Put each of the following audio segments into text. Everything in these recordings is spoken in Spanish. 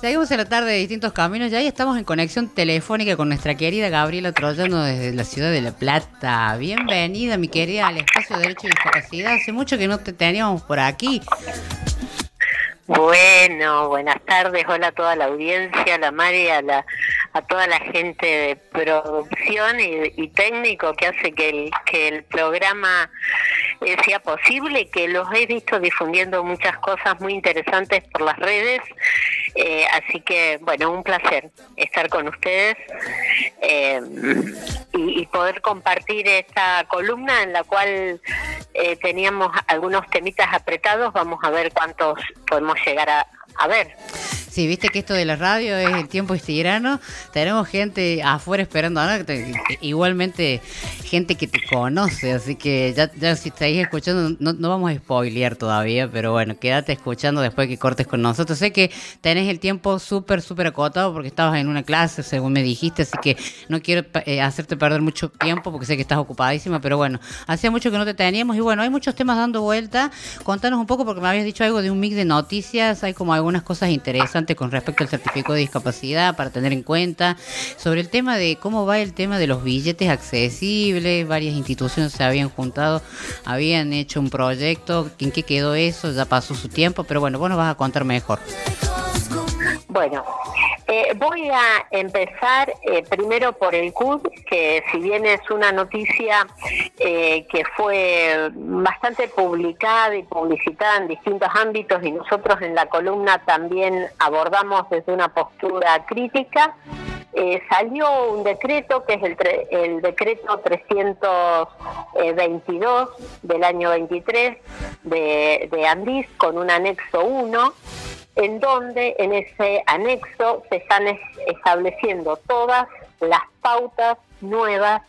Seguimos en la tarde de distintos caminos, ya ahí estamos en conexión telefónica con nuestra querida Gabriela Troyano desde la ciudad de La Plata. Bienvenida, mi querida, al espacio de Derecho y Discapacidad. Hace mucho que no te teníamos por aquí. Bueno, buenas tardes, hola a toda la audiencia, a la Mari, a, la, a toda la gente de producción y, técnico que hace que el, que el programa eh, sea posible, que los he visto difundiendo muchas cosas muy interesantes por las redes eh, así que, bueno, un placer estar con ustedes eh, y, poder compartir esta columna en la cual eh, teníamos algunos temitas apretados. Vamos a ver cuántos podemos llegar a, a ver. Sí, viste que esto de la radio es el tiempo tirano. Tenemos gente afuera esperando, igualmente gente que te conoce, así que ya, si estáis escuchando, no, no, vamos a spoilear todavía, pero bueno, quédate escuchando después que cortes con nosotros. Sé que tenés el tiempo súper, súper acotado porque estabas en una clase, según me dijiste, así que no quiero eh, hacerte perder mucho tiempo porque sé que estás ocupadísima, pero bueno, hacía mucho que no te teníamos y bueno, hay muchos temas dando vuelta. Contanos un poco porque me habías dicho algo de un mix de noticias, hay como algunas cosas interesantes con respecto al certificado de discapacidad para tener en cuenta. Sobre el tema de cómo va el tema de los billetes accesibles, varias instituciones se habían juntado, habían hecho un proyecto, ¿en qué quedó eso? Ya pasó su tiempo, pero bueno, vos nos vas a contar mejor. Bueno, eh, voy a empezar eh, primero por el CUD, que si bien es una noticia eh, que fue bastante publicada y publicitada en distintos ámbitos y nosotros en la columna también abordamos desde una postura crítica, salió un decreto que es el, el decreto 322 del año 23 de, de con un anexo 1 en donde en ese anexo se están estableciendo todas las pautas nuevas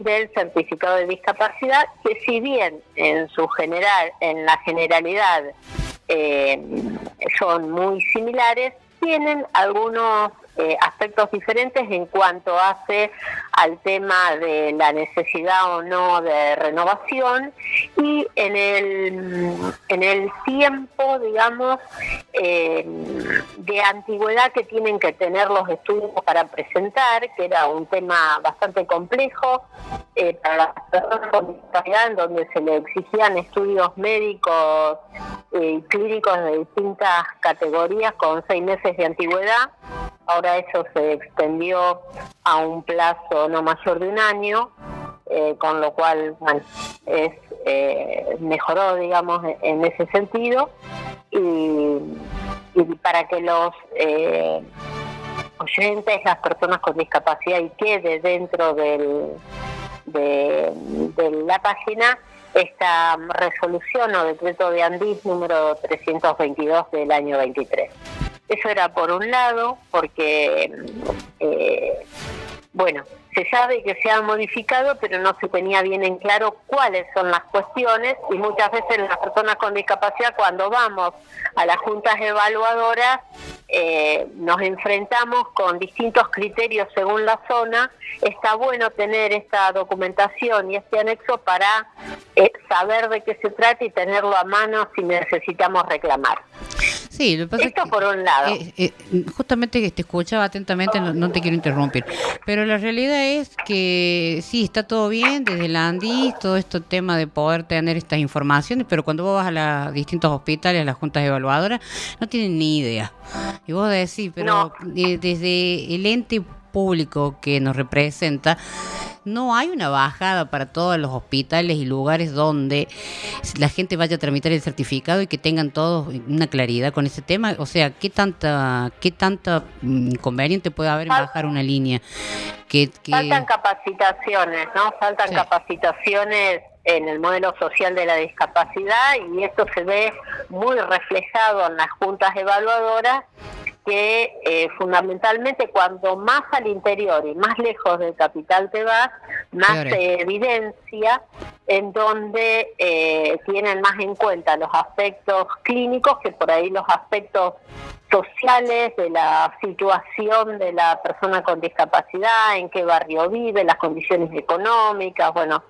del certificado de discapacidad, que si bien en su general, en la generalidad eh, son muy similares, tienen algunos eh, aspectos diferentes en cuanto hace al tema de la necesidad o no de renovación y en el, en el tiempo, digamos, eh, de antigüedad que tienen que tener los estudios para presentar, que era un tema bastante complejo eh, para las personas con discapacidad, en donde se le exigían estudios médicos y clínicos de distintas categorías con seis meses de antigüedad Ahora eso se extendió a un plazo no mayor de un año, eh, con lo cual es, eh, mejoró, digamos, en ese sentido. Y, para que los eh, oyentes, las personas con discapacidad y quede dentro del, de, de la página esta resolución o decreto de Andis número 322 del año 23. Eso era por un lado, porque, eh, bueno, se sabe que se ha modificado, pero no se tenía bien en claro cuáles son las cuestiones y muchas veces las personas con discapacidad cuando vamos a las juntas evaluadoras eh, nos enfrentamos con distintos criterios según la zona. Está bueno tener esta documentación y este anexo para eh, saber de qué se trata y tenerlo a mano si necesitamos reclamar. Sí, lo que pasa Esto por un lado. Eh, eh, justamente que te escuchaba atentamente, no, te quiero interrumpir, pero la realidad es que sí, está todo bien desde la ANDI, todo este tema de poder tener estas informaciones, pero cuando vos vas a los distintos hospitales, a las juntas evaluadoras, no tienen ni idea. Y vos decís, pero desde el ente público que nos representa, no hay una bajada para todos los hospitales y lugares donde la gente vaya a tramitar el certificado y que tengan todos una claridad con ese tema. O sea, ¿qué tanta, qué tanta mm, inconveniente puede haber en bajar una línea? Que, Faltan capacitaciones, ¿no? Faltan capacitaciones en el modelo social de la discapacidad y esto se ve muy reflejado en las juntas evaluadoras que eh, fundamentalmente cuando más al interior y más lejos del capital te vas, más se evidencia en donde eh, tienen más en cuenta los aspectos clínicos que por ahí los aspectos sociales de la situación de la persona con discapacidad, en qué barrio vive, las condiciones económicas, bueno,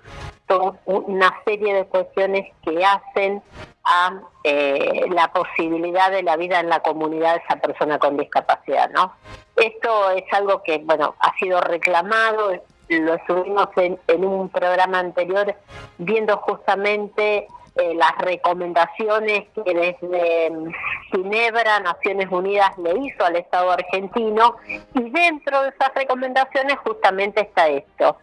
son una serie de cuestiones que hacen a eh, la posibilidad de la vida en la comunidad de esa persona con discapacidad, ¿no? Esto es algo que, bueno, ha sido reclamado, lo estuvimos en, un programa anterior viendo justamente eh, las recomendaciones que desde mm, Ginebra, Naciones Unidas, le hizo al Estado argentino y dentro de esas recomendaciones justamente está esto,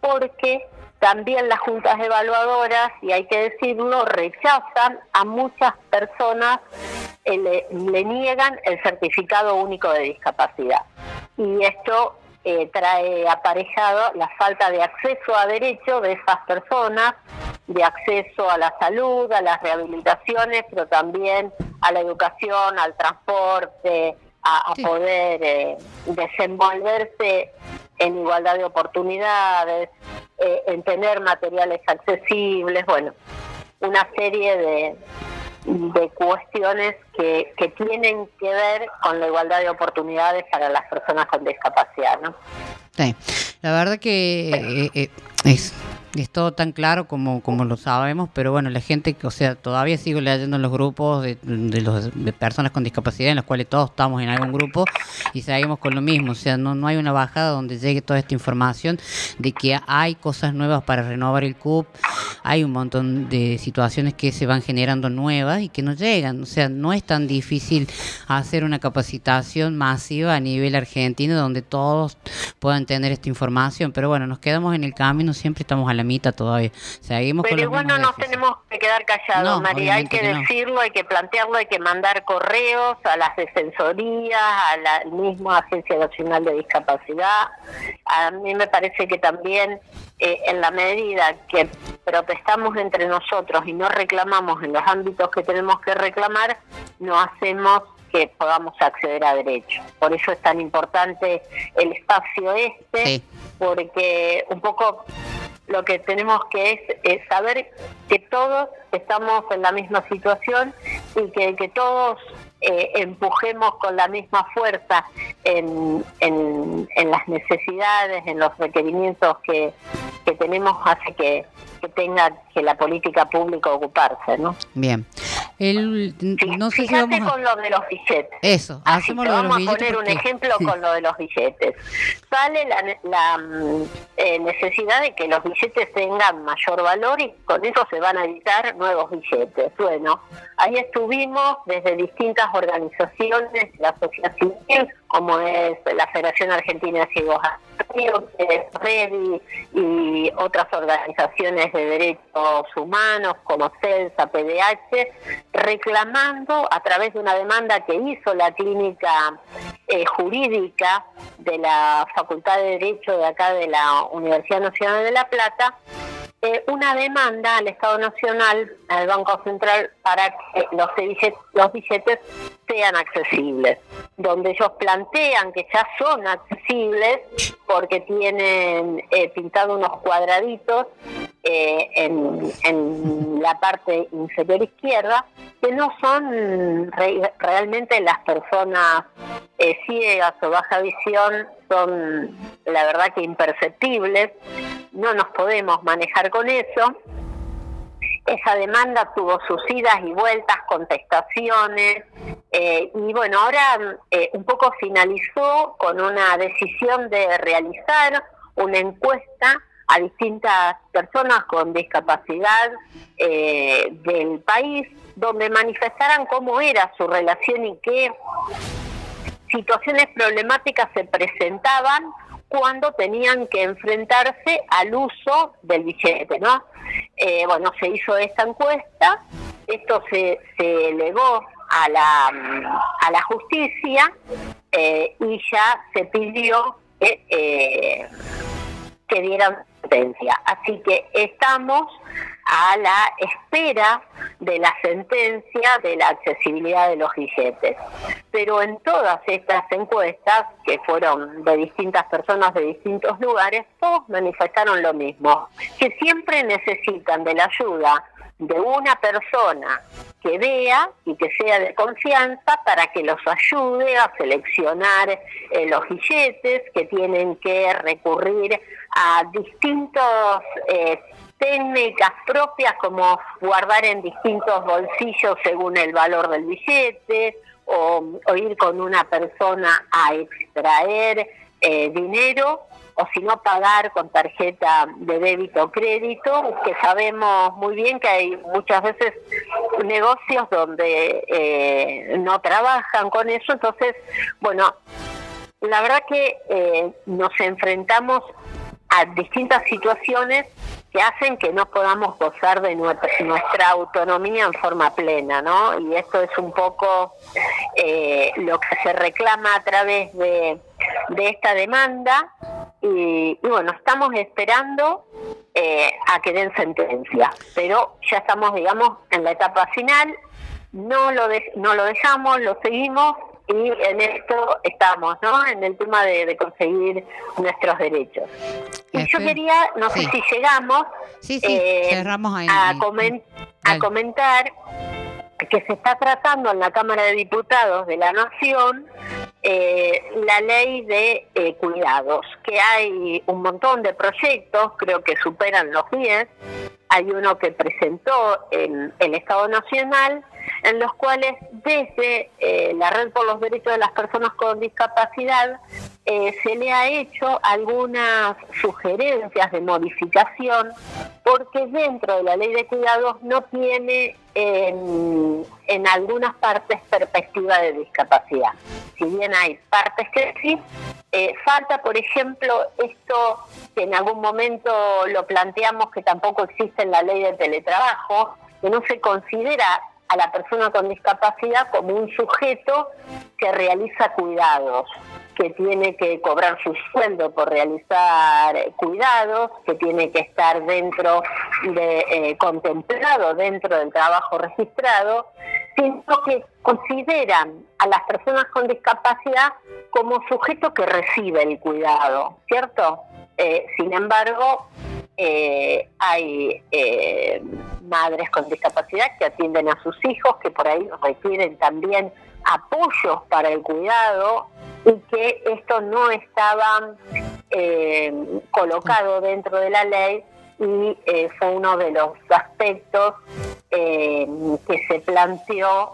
porque también las juntas evaluadoras, y hay que decirlo, rechazan a muchas personas, eh, le, niegan el certificado único de discapacidad. Y esto eh, trae aparejado la falta de acceso a derechos de esas personas, de acceso a la salud, a las rehabilitaciones, pero también a la educación, al transporte, a, poder eh, desenvolverse en igualdad de oportunidades, eh, en tener materiales accesibles, bueno, una serie de, de cuestiones que, que tienen que ver con la igualdad de oportunidades para las personas con discapacidad, ¿no? Sí, la verdad que eh, eh, es es todo tan claro como, como lo sabemos, pero bueno, la gente, o sea, todavía sigo leyendo en los grupos de, de, los, de personas con discapacidad, en los cuales todos estamos en algún grupo y seguimos con lo mismo, o sea, no, no hay una bajada donde llegue toda esta información de que hay cosas nuevas para renovar el CUP, hay un montón de situaciones que se van generando nuevas y que no llegan, o sea, no es tan difícil hacer una capacitación masiva a nivel argentino donde todos puedan tener esta información, pero bueno, nos quedamos en el camino, siempre estamos a la todavía. Seguimos Pero igual no nos tenemos que quedar callados, María. Hay que, decirlo, hay que plantearlo, hay que mandar correos a las defensorías, a la misma Agencia Nacional de Discapacidad. A mí me parece que también eh, en la medida que protestamos entre nosotros y no reclamamos en los ámbitos que tenemos que reclamar, no hacemos que podamos acceder a derechos. Por eso es tan importante el espacio este, porque un poco lo que tenemos que es, saber que todos estamos en la misma situación y que, todos eh, empujemos con la misma fuerza en, en, las necesidades, en los requerimientos que, que tenemos, hace que, que tenga que la política pública ocuparse, ¿no? Bien. El, no sé fíjate con lo de los billetes. Eso, hacemos vamos a poner un ejemplo con lo de los billetes. Sale la, la mm, eh, necesidad de que los billetes tengan mayor valor y con eso se van a editar nuevos billetes. Bueno, ahí estuvimos desde distintas organizaciones, la sociedad civil, como es la Federación Argentina de Ciegos Redi y otras organizaciones de derechos humanos como CELSA, PDH, reclamando a través de una demanda que hizo la clínica eh, jurídica de la Facultad de Derecho de acá de la Universidad Nacional de La Plata, eh, una demanda al Estado Nacional, al Banco Central, para que los billetes, los billetes sean accesibles, donde ellos plantean que ya son accesibles porque tienen eh, pintado unos cuadraditos eh, en, la parte inferior izquierda, que no son realmente las personas eh, ciegas o baja visión, son la verdad que imperceptibles, no nos podemos manejar con eso. Esa demanda tuvo sus idas y vueltas, contestaciones, eh, y bueno, ahora eh, un poco finalizó con una decisión de realizar una encuesta a distintas personas con discapacidad eh, del país, donde manifestaran cómo era su relación y qué situaciones problemáticas se presentaban cuando tenían que enfrentarse al uso del billete, ¿no? Eh, bueno, se hizo esta encuesta, esto se, se elevó a la, a la justicia eh, y ya se pidió que, eh, que dieran sentencia. Así que estamos a la espera de la sentencia de la accesibilidad de los billetes. Pero en todas estas encuestas, que fueron de distintas personas de distintos lugares, todos manifestaron lo mismo, que siempre necesitan de la ayuda de una persona que vea y que sea de confianza para que los ayude a seleccionar eh, los billetes, que tienen que recurrir a distintos eh, técnicas propias como guardar en distintos bolsillos según el valor del billete o, ir con una persona a extraer eh, dinero o si no pagar con tarjeta de débito o crédito, que sabemos muy bien que hay muchas veces negocios donde eh, no trabajan con eso, entonces, bueno, la verdad que eh, nos enfrentamos a distintas situaciones que hacen que no podamos gozar de nuestra, autonomía en forma plena, ¿no? Y esto es un poco eh, lo que se reclama a través de, esta demanda y, bueno, estamos esperando eh, a que den sentencia, pero ya estamos, digamos, en la etapa final, no lo, no lo dejamos, lo seguimos y en esto estamos, ¿no? En el tema de, conseguir nuestros derechos. Y yo quería, no sé si llegamos eh, a, a comentar que se está tratando en la Cámara de Diputados de la Nación eh, la ley de eh, cuidados, que hay un montón de proyectos, creo que superan los 10, hay uno que presentó en el Estado Nacional, en los cuales desde eh, la Red por los Derechos de las Personas con Discapacidad se le ha hecho algunas sugerencias de modificación porque dentro de la ley de cuidados no tiene en, en algunas partes perspectiva de discapacidad. Si bien hay partes que sí, eh, falta, por ejemplo, esto que en algún momento lo planteamos que tampoco existe en la ley de teletrabajo, que no se considera a la persona con discapacidad como un sujeto que realiza cuidados que tiene que cobrar su sueldo por realizar cuidados, que tiene que estar dentro de, eh, contemplado dentro del trabajo registrado, sino que consideran a las personas con discapacidad como sujeto que recibe el cuidado, ¿cierto? Eh, sin embargo, eh, hay madres con discapacidad que atienden a sus hijos, que por ahí requieren también apoyos para el cuidado y que esto no estaba eh, colocado dentro de la ley y eh, fue uno de los aspectos eh, que se planteó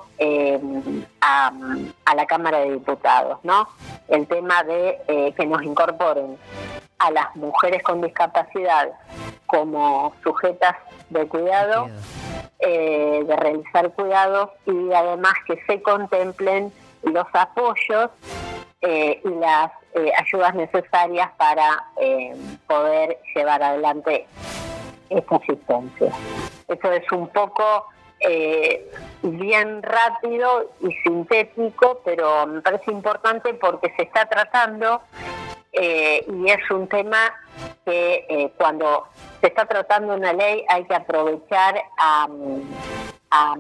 a, a, la Cámara de Diputados, ¿no? El tema de que nos incorporen a las mujeres con discapacidad como sujetas de cuidado eh, de realizar cuidados y además que se contemplen los apoyos eh, y las eh, ayudas necesarias para poder llevar adelante esta asistencia. Eso es un poco bien rápido y sintético, pero me parece importante porque se está tratando y es un tema que cuando se está tratando una ley, hay que aprovechar a, a,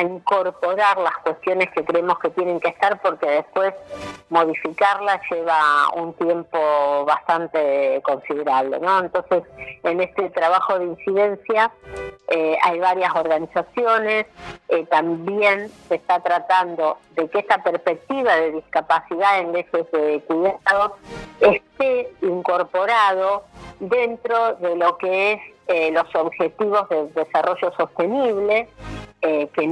incorporar las cuestiones que creemos que tienen que estar porque después modificarla lleva un tiempo bastante considerable. ¿no? Entonces, en este trabajo de incidencia eh, hay varias organizaciones, eh, también se está tratando de que esta perspectiva de discapacidad en leyes de cuidado esté incorporado dentro de lo que es eh, los objetivos de desarrollo sostenible, eh, que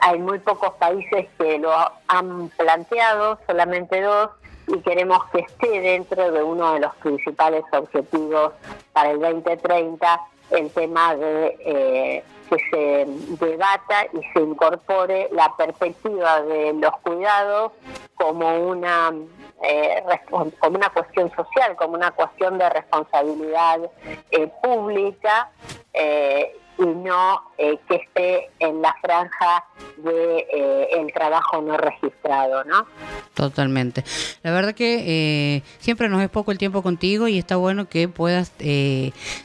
hay muy pocos países que lo han planteado, solamente dos, y queremos que esté dentro de uno de los principales objetivos para el 2030, el tema de eh, que se debata y se incorpore la perspectiva de los cuidados como una eh, como una cuestión social, como una cuestión de responsabilidad eh, pública y no eh, que esté en la franja de eh, el trabajo no registrado, ¿no? Totalmente. La verdad que eh, siempre nos es poco el tiempo contigo y está bueno que puedas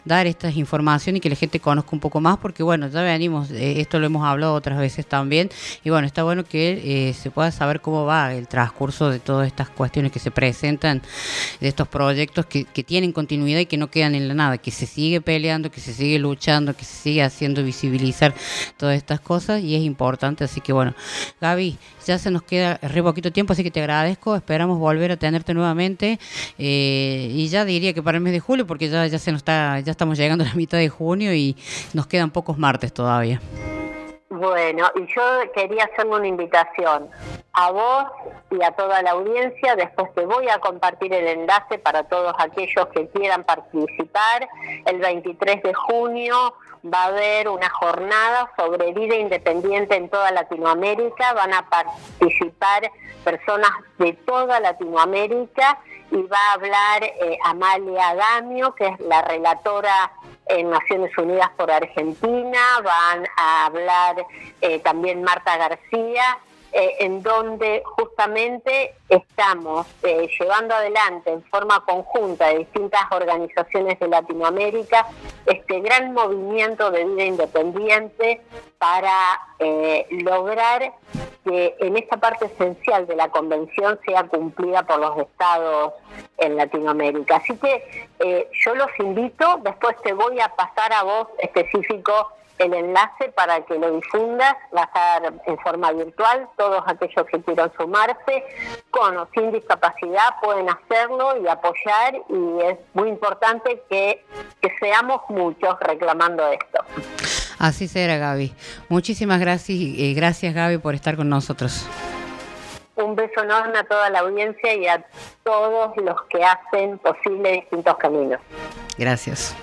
dar estas informaciones y que la gente conozca un poco más, porque bueno, ya venimos, esto lo hemos hablado otras veces también, y bueno, está bueno que se pueda saber cómo va el transcurso de todas estas cuestiones que se presentan, de estos proyectos que, que tienen continuidad y que no quedan en la nada, que se sigue peleando, que se sigue luchando, que se sigue haciendo visibilizar todas estas cosas y es importante. Así que bueno, Gaby, ya se nos queda re poquito tiempo, así que te agradezco. Esperamos volver a tenerte nuevamente. Eh, y ya diría que para el mes de julio, porque ya, ya se nos está, ya estamos llegando a la mitad de junio y nos quedan pocos martes todavía. Bueno, y yo quería hacerle una invitación a vos y a toda la audiencia. Después te voy a compartir el enlace para todos aquellos que quieran participar. El 23 de junio va a haber una jornada sobre vida independiente en toda Latinoamérica. Van a participar personas de toda Latinoamérica y va a hablar eh, Amalia Damio, que es la relatora en Naciones Unidas por Argentina, van a hablar eh, también Marta García, eh, en donde justamente estamos eh, llevando adelante en forma conjunta de distintas organizaciones de Latinoamérica este gran movimiento de vida independiente para lograr que en esta parte esencial de la convención sea cumplida por los estados en Latinoamérica. Así que eh, yo los invito, después te voy a pasar a vos específico el enlace para que lo difundas, va a estar en forma virtual, todos aquellos que quieran sumarse con o sin discapacidad pueden hacerlo y apoyar y es muy importante que, que seamos muchos reclamando esto. Así será, Gaby. Muchísimas gracias, y gracias Gaby por estar con nosotros. Un beso enorme a toda la audiencia y a todos los que hacen posible distintos caminos. Gracias.